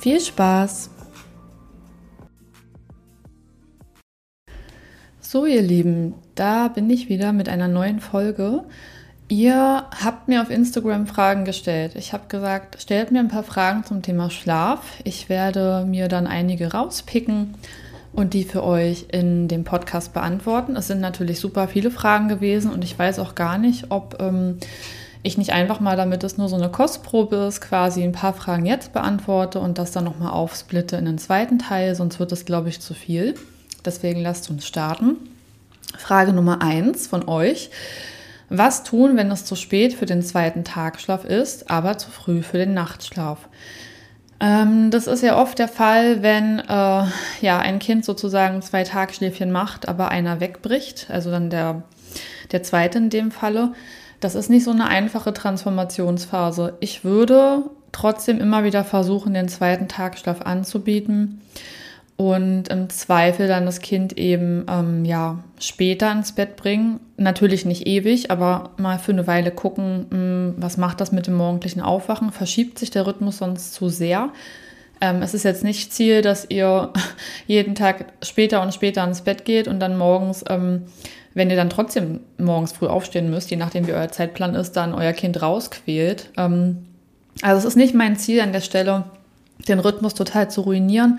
Viel Spaß! So, ihr Lieben, da bin ich wieder mit einer neuen Folge. Ihr habt mir auf Instagram Fragen gestellt. Ich habe gesagt, stellt mir ein paar Fragen zum Thema Schlaf. Ich werde mir dann einige rauspicken und die für euch in dem Podcast beantworten. Es sind natürlich super viele Fragen gewesen und ich weiß auch gar nicht, ob ähm, ich nicht einfach mal, damit es nur so eine Kostprobe ist, quasi ein paar Fragen jetzt beantworte und das dann nochmal aufsplitte in den zweiten Teil, sonst wird es, glaube ich, zu viel. Deswegen lasst uns starten. Frage Nummer eins von euch. Was tun, wenn es zu spät für den zweiten Tagschlaf ist, aber zu früh für den Nachtschlaf? Ähm, das ist ja oft der Fall, wenn äh, ja, ein Kind sozusagen zwei Tagschläfchen macht, aber einer wegbricht, also dann der, der zweite in dem Falle. Das ist nicht so eine einfache Transformationsphase. Ich würde trotzdem immer wieder versuchen, den zweiten Tagschlaf anzubieten und im Zweifel dann das Kind eben ähm, ja später ins Bett bringen. Natürlich nicht ewig, aber mal für eine Weile gucken, hm, was macht das mit dem morgendlichen Aufwachen? Verschiebt sich der Rhythmus sonst zu sehr? Ähm, es ist jetzt nicht Ziel, dass ihr jeden Tag später und später ins Bett geht und dann morgens ähm, wenn ihr dann trotzdem morgens früh aufstehen müsst, je nachdem wie euer Zeitplan ist, dann euer Kind rausquält. Ähm, also es ist nicht mein Ziel an der Stelle, den Rhythmus total zu ruinieren.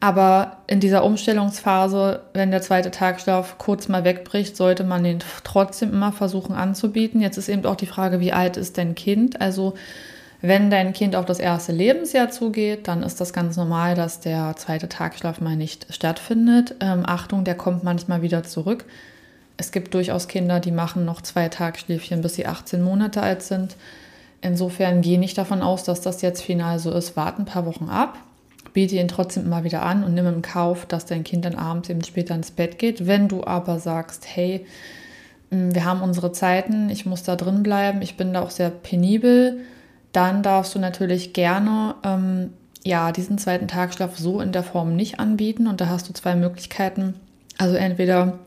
Aber in dieser Umstellungsphase, wenn der zweite Tagschlaf kurz mal wegbricht, sollte man den trotzdem immer versuchen anzubieten. Jetzt ist eben auch die Frage, wie alt ist dein Kind? Also wenn dein Kind auf das erste Lebensjahr zugeht, dann ist das ganz normal, dass der zweite Tagschlaf mal nicht stattfindet. Ähm, Achtung, der kommt manchmal wieder zurück. Es gibt durchaus Kinder, die machen noch zwei Tagschläfchen, bis sie 18 Monate alt sind. Insofern gehe nicht davon aus, dass das jetzt final so ist. Warte ein paar Wochen ab, biete ihn trotzdem immer wieder an und nimm im Kauf, dass dein Kind dann abends eben später ins Bett geht. Wenn du aber sagst, hey, mm, wir haben unsere Zeiten, ich muss da drin bleiben, ich bin da auch sehr penibel, dann darfst du natürlich gerne ähm, ja, diesen zweiten Tagschlaf so in der Form nicht anbieten. Und da hast du zwei Möglichkeiten. Also entweder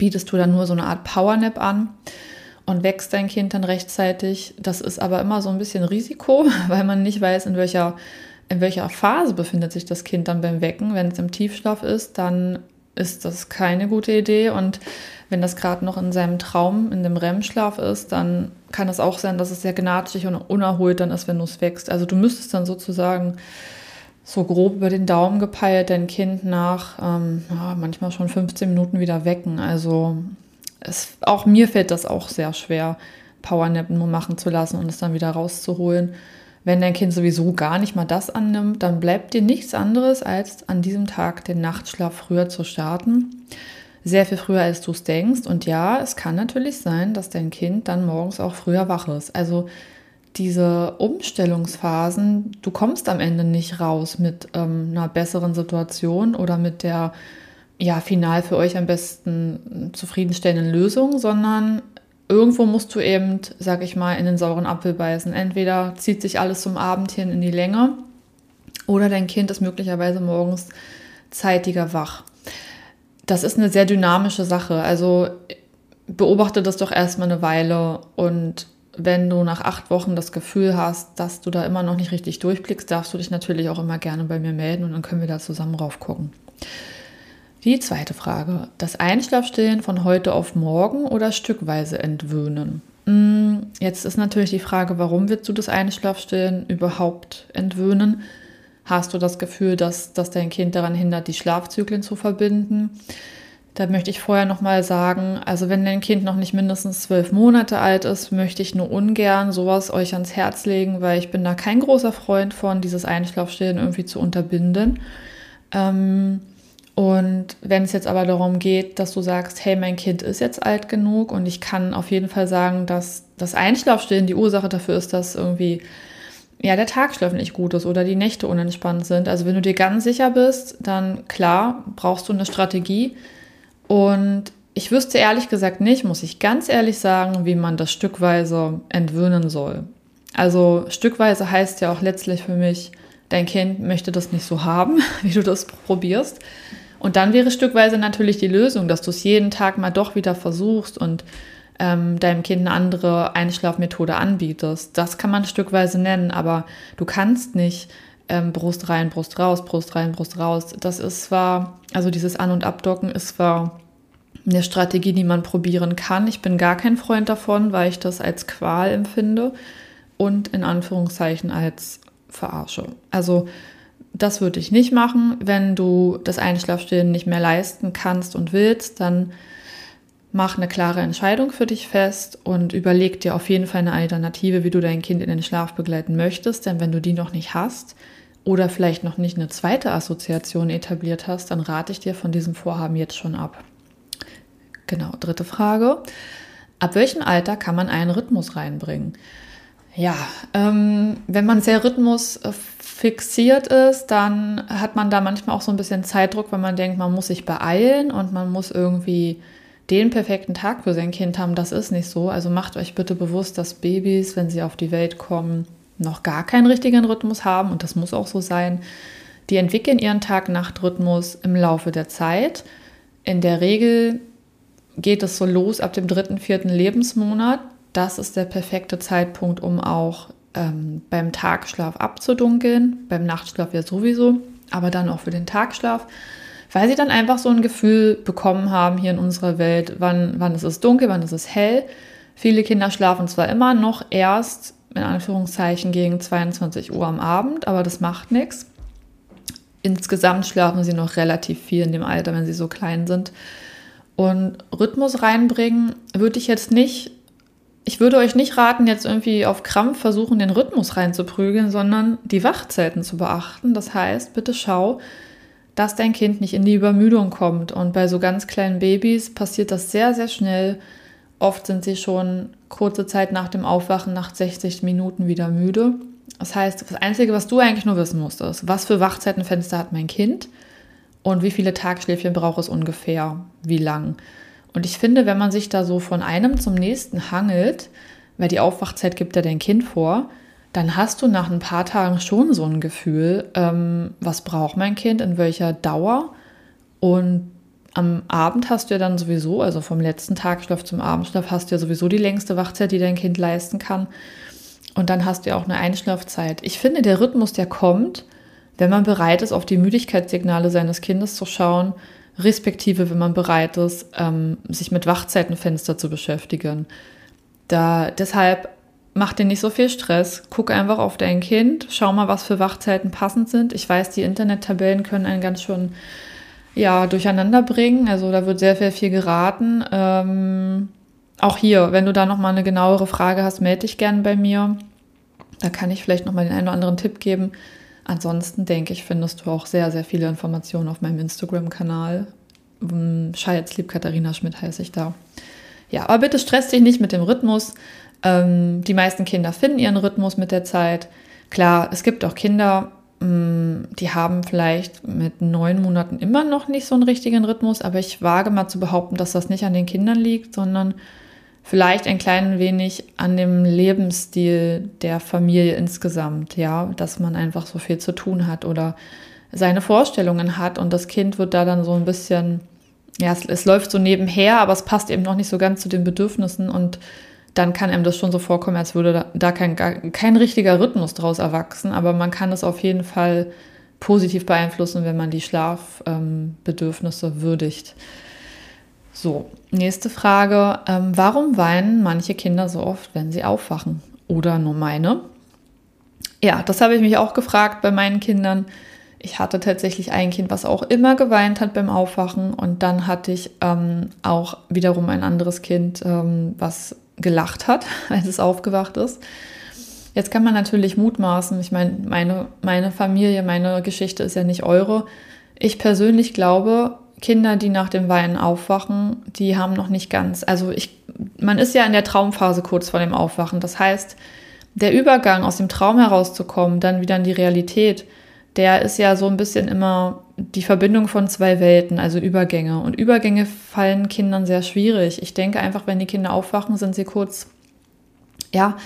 bietest du dann nur so eine Art Powernap an und wächst dein Kind dann rechtzeitig. Das ist aber immer so ein bisschen Risiko, weil man nicht weiß, in welcher, in welcher Phase befindet sich das Kind dann beim Wecken. Wenn es im Tiefschlaf ist, dann ist das keine gute Idee. Und wenn das gerade noch in seinem Traum, in dem REM-Schlaf ist, dann kann es auch sein, dass es sehr gnatschig und unerholt dann ist, wenn du es wächst. Also du müsstest dann sozusagen so grob über den Daumen gepeilt dein Kind nach ähm, ja, manchmal schon 15 Minuten wieder wecken. Also es, auch mir fällt das auch sehr schwer, Powernap nur machen zu lassen und es dann wieder rauszuholen. Wenn dein Kind sowieso gar nicht mal das annimmt, dann bleibt dir nichts anderes, als an diesem Tag den Nachtschlaf früher zu starten. Sehr viel früher, als du es denkst. Und ja, es kann natürlich sein, dass dein Kind dann morgens auch früher wach ist. Also diese Umstellungsphasen, du kommst am Ende nicht raus mit ähm, einer besseren Situation oder mit der ja final für euch am besten zufriedenstellenden Lösung, sondern irgendwo musst du eben, sag ich mal, in den sauren Apfel beißen. Entweder zieht sich alles zum Abend hin in die Länge oder dein Kind ist möglicherweise morgens zeitiger wach. Das ist eine sehr dynamische Sache. Also beobachte das doch erstmal eine Weile und wenn du nach acht Wochen das Gefühl hast, dass du da immer noch nicht richtig durchblickst, darfst du dich natürlich auch immer gerne bei mir melden und dann können wir da zusammen drauf gucken. Die zweite Frage. Das Einschlafstillen von heute auf morgen oder stückweise entwöhnen? Hm, jetzt ist natürlich die Frage, warum willst du das Einschlafstillen überhaupt entwöhnen? Hast du das Gefühl, dass, dass dein Kind daran hindert, die Schlafzyklen zu verbinden? Da möchte ich vorher nochmal sagen, also wenn dein Kind noch nicht mindestens zwölf Monate alt ist, möchte ich nur ungern sowas euch ans Herz legen, weil ich bin da kein großer Freund von, dieses Einschlafstillen irgendwie zu unterbinden. Ähm, und wenn es jetzt aber darum geht, dass du sagst, hey, mein Kind ist jetzt alt genug und ich kann auf jeden Fall sagen, dass das Einschlafstillen die Ursache dafür ist, dass irgendwie ja, der Tagschlaf nicht gut ist oder die Nächte unentspannt sind. Also wenn du dir ganz sicher bist, dann klar, brauchst du eine Strategie. Und ich wüsste ehrlich gesagt nicht, muss ich ganz ehrlich sagen, wie man das stückweise entwöhnen soll. Also stückweise heißt ja auch letztlich für mich, dein Kind möchte das nicht so haben, wie du das probierst. Und dann wäre stückweise natürlich die Lösung, dass du es jeden Tag mal doch wieder versuchst und ähm, deinem Kind eine andere Einschlafmethode anbietest. Das kann man stückweise nennen, aber du kannst nicht ähm, Brust rein, Brust raus, Brust rein, Brust raus. Das ist zwar, also dieses An- und Abdocken ist zwar eine Strategie, die man probieren kann. Ich bin gar kein Freund davon, weil ich das als Qual empfinde und in Anführungszeichen als Verarsche. Also das würde ich nicht machen. Wenn du das Einschlafstillen nicht mehr leisten kannst und willst, dann mach eine klare Entscheidung für dich fest und überleg dir auf jeden Fall eine Alternative, wie du dein Kind in den Schlaf begleiten möchtest. Denn wenn du die noch nicht hast oder vielleicht noch nicht eine zweite Assoziation etabliert hast, dann rate ich dir von diesem Vorhaben jetzt schon ab. Genau, dritte Frage. Ab welchem Alter kann man einen Rhythmus reinbringen? Ja, ähm, wenn man sehr rhythmusfixiert ist, dann hat man da manchmal auch so ein bisschen Zeitdruck, weil man denkt, man muss sich beeilen und man muss irgendwie den perfekten Tag für sein Kind haben. Das ist nicht so. Also macht euch bitte bewusst, dass Babys, wenn sie auf die Welt kommen, noch gar keinen richtigen Rhythmus haben und das muss auch so sein. Die entwickeln ihren Tag-Nacht-Rhythmus im Laufe der Zeit. In der Regel geht es so los ab dem dritten, vierten Lebensmonat das ist der perfekte Zeitpunkt, um auch ähm, beim Tagschlaf abzudunkeln, beim Nachtschlaf ja sowieso, aber dann auch für den Tagschlaf, weil sie dann einfach so ein Gefühl bekommen haben hier in unserer Welt, wann, wann ist es dunkel, wann ist es hell. Viele Kinder schlafen zwar immer noch erst in Anführungszeichen gegen 22 Uhr am Abend, aber das macht nichts. Insgesamt schlafen sie noch relativ viel in dem Alter, wenn sie so klein sind. Und Rhythmus reinbringen würde ich jetzt nicht ich würde euch nicht raten, jetzt irgendwie auf Krampf versuchen, den Rhythmus reinzuprügeln, sondern die Wachzeiten zu beachten. Das heißt, bitte schau, dass dein Kind nicht in die Übermüdung kommt. Und bei so ganz kleinen Babys passiert das sehr, sehr schnell. Oft sind sie schon kurze Zeit nach dem Aufwachen, nach 60 Minuten wieder müde. Das heißt, das Einzige, was du eigentlich nur wissen musst, ist, was für Wachzeitenfenster hat mein Kind und wie viele Tagschläfchen braucht es ungefähr, wie lang. Und ich finde, wenn man sich da so von einem zum nächsten hangelt, weil die Aufwachzeit gibt ja dein Kind vor, dann hast du nach ein paar Tagen schon so ein Gefühl, ähm, was braucht mein Kind, in welcher Dauer. Und am Abend hast du ja dann sowieso, also vom letzten Tagschlaf zum Abendschlaf, hast du ja sowieso die längste Wachzeit, die dein Kind leisten kann. Und dann hast du ja auch eine Einschlafzeit. Ich finde, der Rhythmus, der kommt, wenn man bereit ist, auf die Müdigkeitssignale seines Kindes zu schauen, respektive wenn man bereit ist, ähm, sich mit Wachzeitenfenster zu beschäftigen. Da, deshalb mach dir nicht so viel Stress, guck einfach auf dein Kind, schau mal, was für Wachzeiten passend sind. Ich weiß, die Internettabellen können einen ganz schön ja, durcheinander bringen. Also da wird sehr, sehr viel geraten. Ähm, auch hier, wenn du da nochmal eine genauere Frage hast, melde dich gerne bei mir. Da kann ich vielleicht nochmal den einen oder anderen Tipp geben. Ansonsten denke ich, findest du auch sehr, sehr viele Informationen auf meinem Instagram-Kanal. Scheiß lieb Katharina Schmidt heiße ich da. Ja, aber bitte stress dich nicht mit dem Rhythmus. Ähm, die meisten Kinder finden ihren Rhythmus mit der Zeit. Klar, es gibt auch Kinder, mh, mm, die haben vielleicht mit neun Monaten immer noch nicht so einen richtigen Rhythmus, aber ich wage mal zu behaupten, dass das nicht an den Kindern liegt, sondern vielleicht ein klein wenig an dem Lebensstil der Familie insgesamt, ja, dass man einfach so viel zu tun hat oder seine Vorstellungen hat und das Kind wird da dann so ein bisschen, ja, es, es läuft so nebenher, aber es passt eben noch nicht so ganz zu den Bedürfnissen und dann kann einem das schon so vorkommen, als würde da, kein, kein richtiger Rhythmus draus erwachsen, aber man kann es auf jeden Fall positiv beeinflussen, wenn man die Schlafbedürfnisse ähm, würdigt. So, nächste Frage. Ähm, warum weinen manche Kinder so oft, wenn sie aufwachen? Oder nur meine? Ja, das habe ich mich auch gefragt bei meinen Kindern. Ich hatte tatsächlich ein Kind, was auch immer geweint hat beim Aufwachen. Und dann hatte ich ähm, auch wiederum ein anderes Kind, ähm, was gelacht hat, als es aufgewacht ist. Jetzt kann man natürlich mutmaßen. Ich meine, meine, meine Familie, meine Geschichte ist ja nicht eure. Ich persönlich glaube, Kinder, die nach dem Weinen aufwachen, die haben noch nicht ganz, also ich, man ist ja in der Traumphase kurz vor dem Aufwachen. Das heißt, der Übergang aus dem Traum herauszukommen, dann wieder in die Realität, der ist ja so ein bisschen immer die Verbindung von zwei Welten, also Übergänge. Und Übergänge fallen Kindern sehr schwierig. Ich denke einfach, wenn die Kinder aufwachen, sind sie kurz, ja,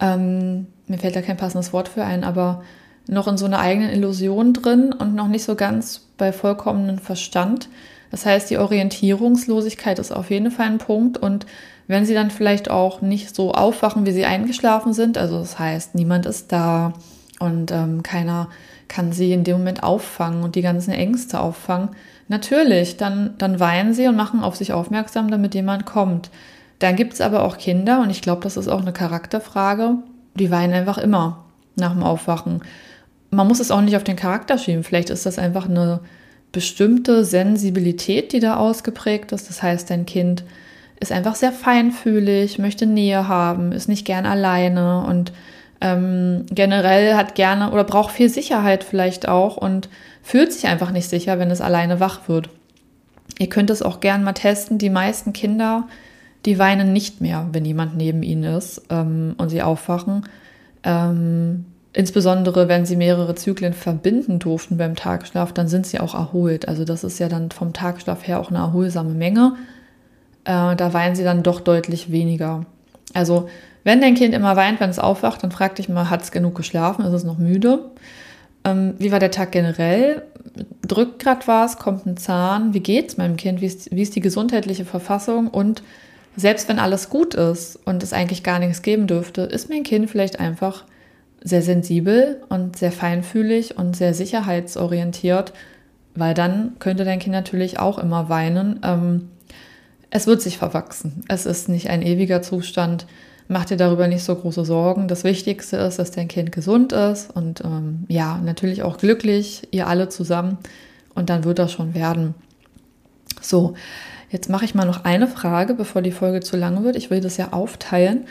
ähm, mir fällt da kein passendes Wort für ein, aber noch in so einer eigenen Illusion drin und noch nicht so ganz bei vollkommenem Verstand. Das heißt, die Orientierungslosigkeit ist auf jeden Fall ein Punkt und wenn sie dann vielleicht auch nicht so aufwachen, wie sie eingeschlafen sind, also das heißt, niemand ist da und ähm, keiner kann sie in dem Moment auffangen und die ganzen Ängste auffangen, natürlich, dann, dann weinen sie und machen auf sich aufmerksam, damit jemand kommt. Dann gibt es aber auch Kinder, und ich glaube, das ist auch eine Charakterfrage, die weinen einfach immer nach dem Aufwachen. Man muss es auch nicht auf den Charakter schieben. Vielleicht ist das einfach eine bestimmte Sensibilität, die da ausgeprägt ist. Das heißt, dein Kind ist einfach sehr feinfühlig, möchte Nähe haben, ist nicht gern alleine und ähm, generell hat gerne oder braucht viel Sicherheit vielleicht auch und fühlt sich einfach nicht sicher, wenn es alleine wach wird. Ihr könnt es auch gern mal testen. Die meisten Kinder, die weinen nicht mehr, wenn jemand neben ihnen ist ähm, und sie aufwachen. Ähm, insbesondere wenn sie mehrere Zyklen verbinden durften beim Tagschlaf, dann sind sie auch erholt. Also das ist ja dann vom Tagschlaf her auch eine erholsame Menge. Äh, da weinen sie dann doch deutlich weniger. Also wenn dein Kind immer weint, wenn es aufwacht, dann frag dich mal, hat es genug geschlafen, ist es noch müde? Ähm, wie war der Tag generell? Drückt gerade was, kommt ein Zahn? Wie geht es meinem Kind? Wie ist, wie ist die gesundheitliche Verfassung? Und selbst wenn alles gut ist und es eigentlich gar nichts geben dürfte, ist mein Kind vielleicht einfach sehr sensibel und sehr feinfühlig und sehr sicherheitsorientiert, weil dann könnte dein Kind natürlich auch immer weinen. Ähm, es wird sich verwachsen. Es ist nicht ein ewiger Zustand. Mach dir darüber nicht so große Sorgen. Das Wichtigste ist, dass dein Kind gesund ist und ähm, ja, natürlich auch glücklich, ihr alle zusammen. Und dann wird das schon werden. So, jetzt mache ich mal noch eine Frage, bevor die Folge zu lang wird. Ich will das ja aufteilen.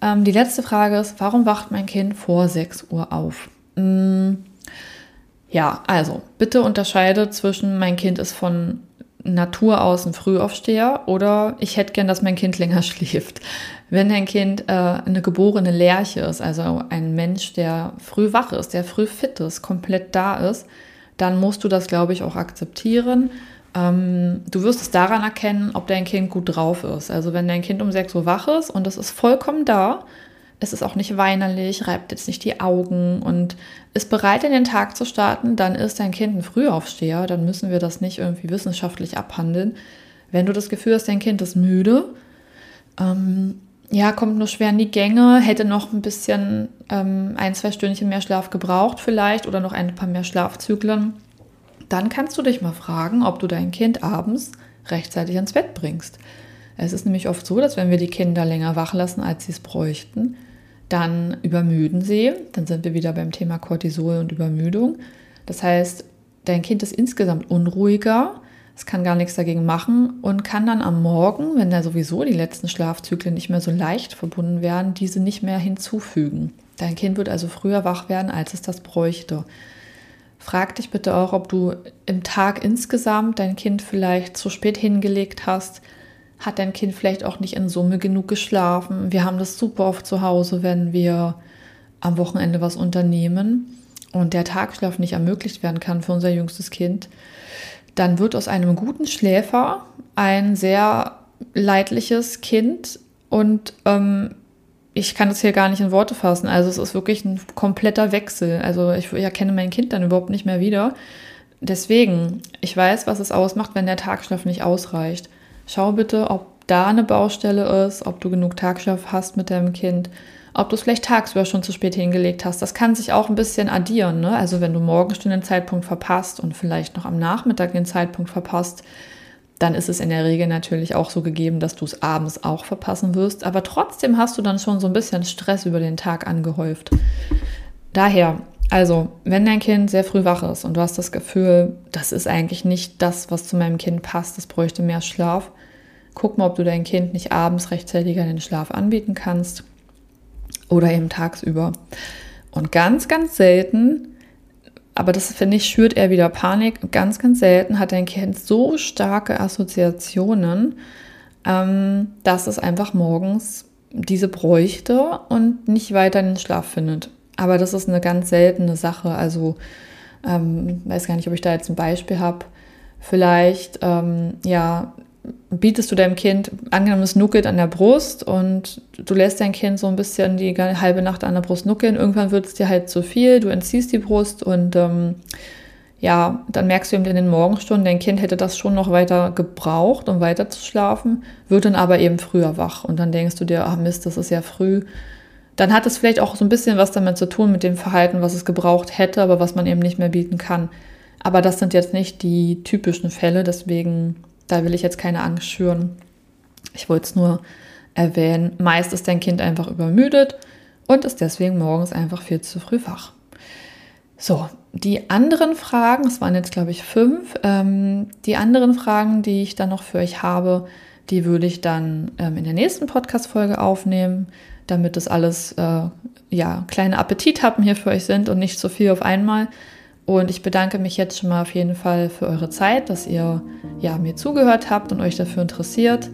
Ähm, die letzte Frage ist, warum wacht mein Kind vor 6 Uhr auf? Hm, ja, also bitte unterscheide zwischen mein Kind ist von Natur aus ein Frühaufsteher oder ich hätte gern, dass mein Kind länger schläft. Wenn dein Kind äh, eine geborene Lerche ist, also ein Mensch, der früh wach ist, der früh fit ist, komplett da ist, dann musst du das, glaube ich, auch akzeptieren ähm, du wirst es daran erkennen, ob dein Kind gut drauf ist. Also wenn dein Kind um 6 Uhr wach ist und es ist vollkommen da, es ist auch nicht weinerlich, reibt jetzt nicht die Augen und ist bereit, in den Tag zu starten, dann ist dein Kind ein Frühaufsteher. Dann müssen wir das nicht irgendwie wissenschaftlich abhandeln. Wenn du das Gefühl hast, dein Kind ist müde, ähm, ja, kommt nur schwer in die Gänge, hätte noch ein bisschen ähm, ein, zwei Stündchen mehr Schlaf gebraucht vielleicht oder noch ein paar mehr Schlafzyklen, dann kannst du dich mal fragen, ob du dein Kind abends rechtzeitig ins Bett bringst. Es ist nämlich oft so, dass wenn wir die Kinder länger wach lassen, als sie es bräuchten, dann übermüden sie. Dann sind wir wieder beim Thema Cortisol und Übermüdung. Das heißt, dein Kind ist insgesamt unruhiger, es kann gar nichts dagegen machen und kann dann am Morgen, wenn da sowieso die letzten Schlafzyklen nicht mehr so leicht verbunden werden, diese nicht mehr hinzufügen. Dein Kind wird also früher wach werden, als es das bräuchte. Frag dich bitte auch, ob du im Tag insgesamt dein Kind vielleicht zu spät hingelegt hast. Hat dein Kind vielleicht auch nicht in Summe genug geschlafen? Wir haben das super oft zu Hause, wenn wir am Wochenende was unternehmen und der Tagschlaf nicht ermöglicht werden kann für unser jüngstes Kind. Dann wird aus einem guten Schläfer ein sehr leidliches Kind und ähm, ich kann das hier gar nicht in Worte fassen. Also es ist wirklich ein kompletter Wechsel. Also ich erkenne mein Kind dann überhaupt nicht mehr wieder. Deswegen, ich weiß, was es ausmacht, wenn der Tagschlaf nicht ausreicht. Schau bitte, ob da eine Baustelle ist, ob du genug Tagschlaf hast mit deinem Kind, ob du es vielleicht tagsüber schon zu spät hingelegt hast. Das kann sich auch ein bisschen addieren. Ne? Also wenn du morgens schon den Zeitpunkt verpasst und vielleicht noch am Nachmittag den Zeitpunkt verpasst, dann ist es in der Regel natürlich auch so gegeben, dass du es abends auch verpassen wirst. Aber trotzdem hast du dann schon so ein bisschen Stress über den Tag angehäuft. Daher, also, wenn dein Kind sehr früh wach ist und du hast das Gefühl, das ist eigentlich nicht das, was zu meinem Kind passt, es bräuchte mehr Schlaf, guck mal, ob du dein Kind nicht abends rechtzeitiger den Schlaf anbieten kannst oder eben tagsüber. Und ganz, ganz selten aber das finde ich, schürt er wieder Panik. Ganz, ganz selten hat dein Kind so starke Assoziationen, ähm, dass es einfach morgens diese bräuchte und nicht weiter in den Schlaf findet. Aber das ist eine ganz seltene Sache. Also ähm, weiß gar nicht, ob ich da jetzt ein Beispiel habe. Vielleicht, ähm, ja, bietest du deinem Kind, angenommen es nuckelt an der Brust und du lässt dein Kind so ein bisschen die halbe Nacht an der Brust nuckeln. Irgendwann wird es dir halt zu viel, du entziehst die Brust und ähm, ja, dann merkst du eben in den Morgenstunden, dein Kind hätte das schon noch weiter gebraucht, um weiter zu schlafen, wird dann aber eben früher wach. Und dann denkst du dir, ach Mist, das ist ja früh. Dann hat es vielleicht auch so ein bisschen was damit zu tun mit dem Verhalten, was es gebraucht hätte, aber was man eben nicht mehr bieten kann. Aber das sind jetzt nicht die typischen Fälle, deswegen, da will ich jetzt keine Angst schüren. Ich wollte es nur erwähnen. Meist ist dein Kind einfach übermüdet und ist deswegen morgens einfach viel zu früh wach. So, die anderen Fragen, es waren jetzt glaube ich fünf, ähm, die anderen Fragen, die ich dann noch für euch habe, die würde ich dann ähm, in der nächsten Podcast-Folge aufnehmen, damit das alles, äh, ja, kleine Appetithappen hier für euch sind und nicht so viel auf einmal. Und ich bedanke mich jetzt schon mal auf jeden Fall für eure Zeit, dass ihr ja, mir zugehört habt und euch dafür interessiert.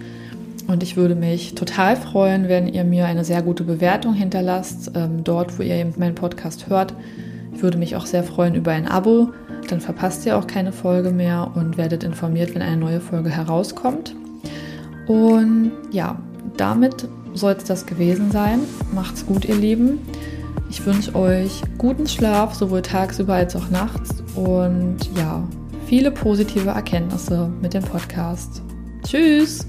Und ich würde mich total freuen, wenn ihr mir eine sehr gute Bewertung hinterlasst, ähm, dort, wo ihr eben meinen Podcast hört. Ich würde mich auch sehr freuen über ein Abo. Dann verpasst ihr auch keine Folge mehr und werdet informiert, wenn eine neue Folge herauskommt. Und ja, damit soll es das gewesen sein. Macht's gut, ihr Lieben. Ich wünsche euch guten Schlaf, sowohl tagsüber als auch nachts. Und ja, viele positive Erkenntnisse mit dem Podcast. Tschüss!